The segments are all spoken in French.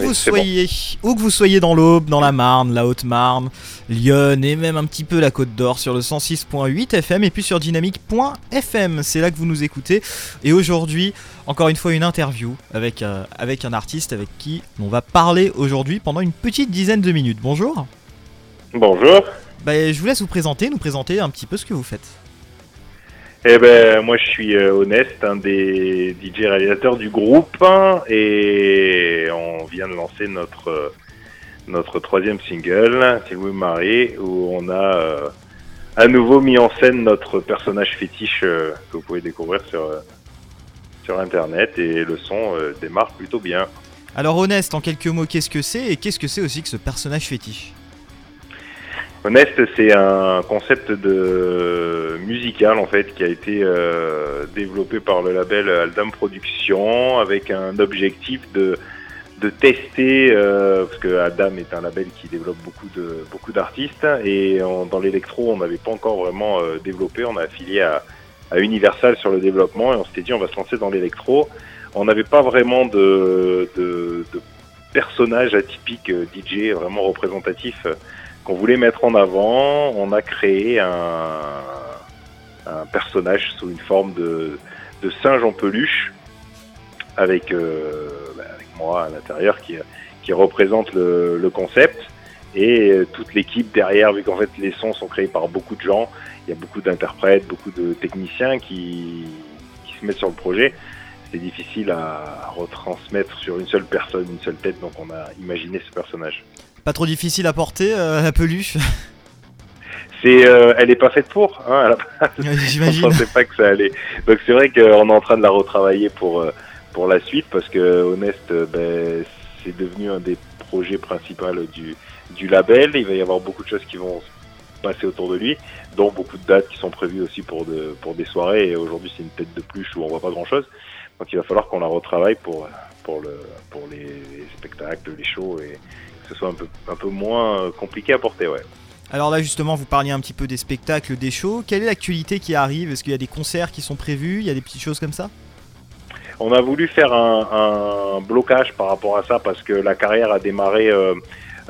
vous bon. soyez, où que vous soyez dans l'Aube, dans la Marne, la Haute-Marne, Lyon et même un petit peu la Côte d'Or sur le 106.8 FM et puis sur dynamique.fm, c'est là que vous nous écoutez. Et aujourd'hui, encore une fois, une interview avec, euh, avec un artiste avec qui on va parler aujourd'hui pendant une petite dizaine de minutes. Bonjour. Bonjour. Bah, je vous laisse vous présenter, nous présenter un petit peu ce que vous faites. Eh ben, moi, je suis euh, Honest, un des DJ réalisateurs du groupe, et on vient de lancer notre euh, notre troisième single, Till We Marry, où on a euh, à nouveau mis en scène notre personnage fétiche que vous pouvez découvrir sur sur internet, et le son démarre plutôt bien. Alors, Honest, en quelques mots, qu'est-ce que c'est et qu'est-ce que c'est aussi que ce personnage fétiche? Honest, c'est un concept de musical en fait qui a été euh, développé par le label Aldam Productions avec un objectif de de tester euh, parce que Aldam est un label qui développe beaucoup de beaucoup d'artistes et dans l'électro on n'avait pas encore vraiment euh, développé. On a affilié à, à Universal sur le développement et on s'était dit on va se lancer dans l'électro. On n'avait pas vraiment de, de, de personnage atypique euh, DJ vraiment représentatif euh, qu'on voulait mettre en avant, on a créé un, un personnage sous une forme de, de singe en peluche avec, euh, bah, avec moi à l'intérieur qui, qui représente le, le concept et euh, toute l'équipe derrière, vu qu'en fait les sons sont créés par beaucoup de gens, il y a beaucoup d'interprètes, beaucoup de techniciens qui, qui se mettent sur le projet. C'est difficile à retransmettre sur une seule personne, une seule tête, donc on a imaginé ce personnage. Pas trop difficile à porter, euh, la peluche? C'est, euh, elle est pas faite pour, hein, à la base. J'imagine. On pensait pas que ça allait. Donc c'est vrai qu'on est en train de la retravailler pour euh, pour la suite parce que Honest, ben, c'est devenu un des projets principaux du du label. Il va y avoir beaucoup de choses qui vont se passer autour de lui, dont beaucoup de dates qui sont prévues aussi pour de pour des soirées. Et aujourd'hui c'est une tête de pluche où on voit pas grand chose. Donc il va falloir qu'on la retravaille pour pour le pour les, les spectacles, les shows et que ce soit un peu un peu moins euh, compliqué à porter. Ouais. Alors là justement vous parliez un petit peu des spectacles, des shows. Quelle est l'actualité qui arrive? Est-ce qu'il y a des concerts qui sont prévus? Il y a des petites choses comme ça? On a voulu faire un, un blocage par rapport à ça parce que la carrière a démarré, euh,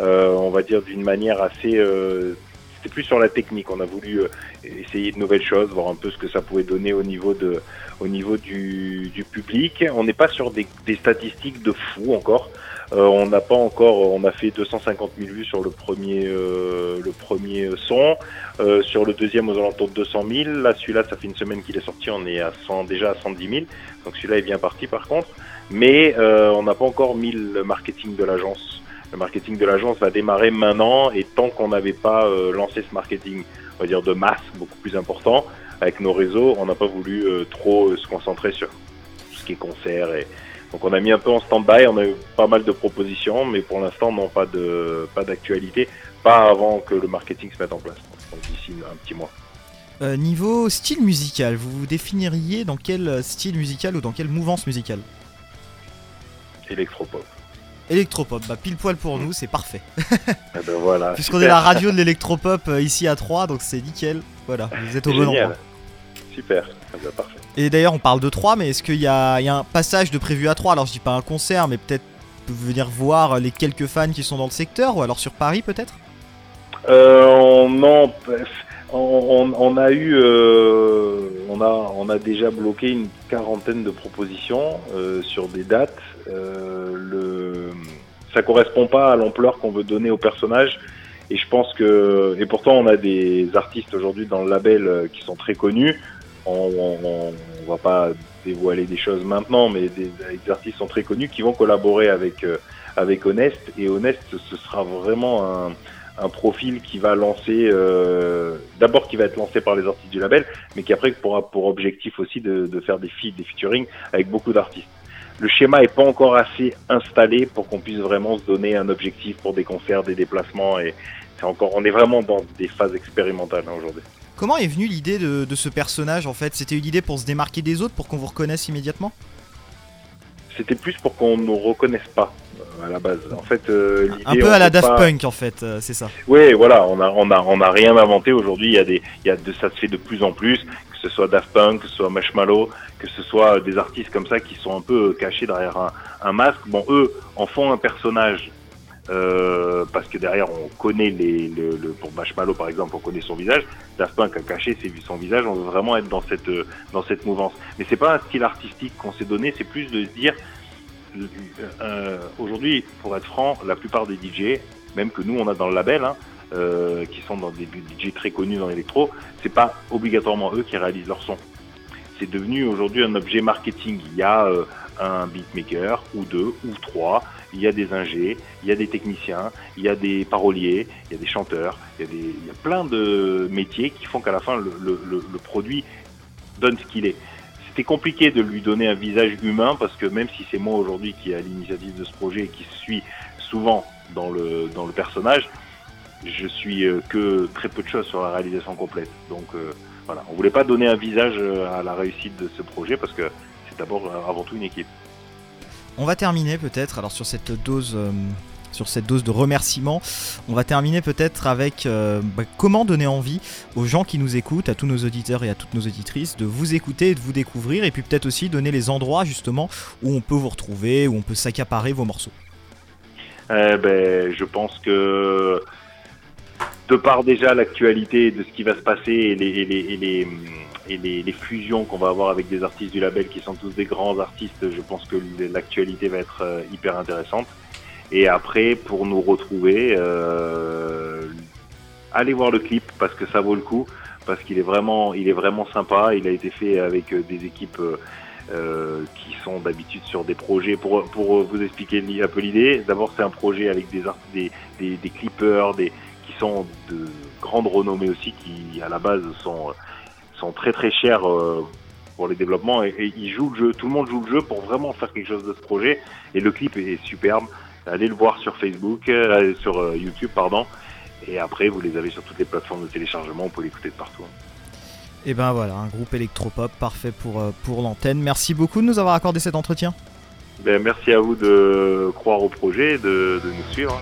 euh, on va dire, d'une manière assez... euh, C'était plus sur la technique. On a voulu essayer de nouvelles choses, voir un peu ce que ça pouvait donner au niveau, de, au niveau du, du public. On n'est pas sur des, des statistiques de fou encore. Euh, on n'a pas encore, on a fait 250 000 vues sur le premier, euh, le premier son, Euh, sur le deuxième aux alentours de 200 000. Là, celui-là, ça fait une semaine qu'il est sorti, on est à 100, déjà à 110 000. Donc celui-là est bien parti par contre. Mais on n'a pas encore mis le marketing de l'agence. Le marketing de l'agence va démarrer maintenant et tant qu'on n'avait pas lancé ce marketing, on va dire de masse, beaucoup plus important, avec nos réseaux, on n'a pas voulu trop se concentrer sur tout ce qui est concert. Et... Donc on a mis un peu en stand-by, on a eu pas mal de propositions, mais pour l'instant non, pas de pas d'actualité, pas avant que le marketing se mette en place. Donc d'ici un petit mois. Euh, Niveau style musical, vous vous définiriez dans quel style musical ou dans quelle mouvance musicale? Électropop. Électropop, bah pile poil pour nous, c'est parfait. Eh ben voilà. Puisqu'on est la radio de l'électropop euh, ici à 3, donc c'est nickel. Voilà, vous êtes au bon endroit. Super. Eh ben, parfait. Et d'ailleurs, on parle de 3, mais est-ce qu'il y a, il y a un passage de prévu à 3 Alors je dis pas un concert, mais peut-être venir voir les quelques fans qui sont dans le secteur, ou alors sur Paris peut-être? Euh, on, non, on, a eu, euh, on a, on a déjà bloqué une quarantaine de propositions euh, sur des dates. Le, ça correspond pas à l'ampleur qu'on veut donner au personnage. Et je pense que, et pourtant on a des artistes aujourd'hui dans le label qui sont très connus. On, on va pas dévoiler des choses maintenant, mais des, des artistes sont très connus qui vont collaborer avec euh, avec Honest. Et Honest, ce sera vraiment un un profil qui va lancer, euh, d'abord qui va être lancé par les artistes du label, mais qui après pourra pour objectif aussi de, de faire des feats, des featuring avec beaucoup d'artistes. Le schéma est pas encore assez installé pour qu'on puisse vraiment se donner un objectif pour des concerts, des déplacements et c'est encore, on est vraiment dans des phases expérimentales hein, aujourd'hui. Comment est venue l'idée de, de ce personnage en fait? C'était une idée pour se démarquer des autres, pour qu'on vous reconnaisse immédiatement? C'était plus pour qu'on nous reconnaisse pas euh, à la base. En fait, euh, Un peu à la Daft pas- Punk en fait, euh, c'est ça. Oui, voilà, on a, on a, on a rien inventé aujourd'hui. Il y a des, il y a de, ça se fait de plus en plus, que ce soit Daft Punk, que ce soit Marshmallow, que ce soit des artistes comme ça qui sont un peu cachés derrière un, un masque. Bon, eux en font un personnage euh, parce que derrière on connaît les, le, le, pour Marshmallow par exemple on connaît son visage. Daft Punk a caché son visage. On veut vraiment être dans cette dans cette mouvance. Mais c'est pas un style artistique qu'on s'est donné. C'est plus de se dire euh, aujourd'hui pour être franc la plupart des DJ même que nous on a dans le label hein, euh, qui sont dans des DJ très connus dans l'électro c'est pas obligatoirement eux qui réalisent leur son. C'est devenu aujourd'hui un objet marketing. Il y a euh, un beatmaker ou deux ou trois il y a des ingés, il y a des techniciens, il y a des paroliers, il y a des chanteurs, il y a, plein de métiers qui font qu'à la fin le, produit donne ce qu'il est. C'était compliqué de lui donner un visage humain parce que même si c'est moi aujourd'hui qui a l'initiative de ce projet et qui suis souvent dans le, dans le personnage, je suis euh, que très peu de choses sur la réalisation complète. Donc euh, voilà, on voulait pas donner un visage euh, à la réussite de ce projet parce que c'est d'abord avant tout une équipe. On va terminer peut-être alors sur cette dose. Euh, sur cette dose de remerciements, on va terminer peut-être avec euh, bah, comment donner envie aux gens qui nous écoutent, à tous nos auditeurs et à toutes nos auditrices, de vous écouter et de vous découvrir, et puis peut-être aussi donner les endroits justement où on peut vous retrouver, où on peut s'accaparer vos morceaux. Eh ben, je pense que de par déjà l'actualité de ce qui va se passer et les, et les, et les et les, fusions qu'on va avoir avec des artistes du label qui sont tous des grands artistes, je pense que l'actualité va être euh, hyper intéressante. Et après, pour nous retrouver, euh, allez voir le clip parce que ça vaut le coup, parce qu'il est vraiment, sympa. Il a été fait avec euh, des équipes qui sont d'habitude sur des projets. Pour, vous expliquer un peu l'idée, d'abord c'est un projet avec des, des, des, des clippers, des, qui sont de grande renommée aussi, qui à la base sont sont très très chers euh, pour les développements et, et, ils jouent le jeu. Tout le monde joue le jeu pour vraiment faire quelque chose de ce projet et le clip est superbe. Allez le voir sur Facebook, euh, sur euh, YouTube, pardon. Et après, vous les avez sur toutes les plateformes de téléchargement. On peut l'écouter de partout. Et ben voilà, un groupe électropop parfait pour, pour l'antenne. Merci beaucoup de nous avoir accordé cet entretien. Ben, merci à vous de croire au projet, de, de nous suivre.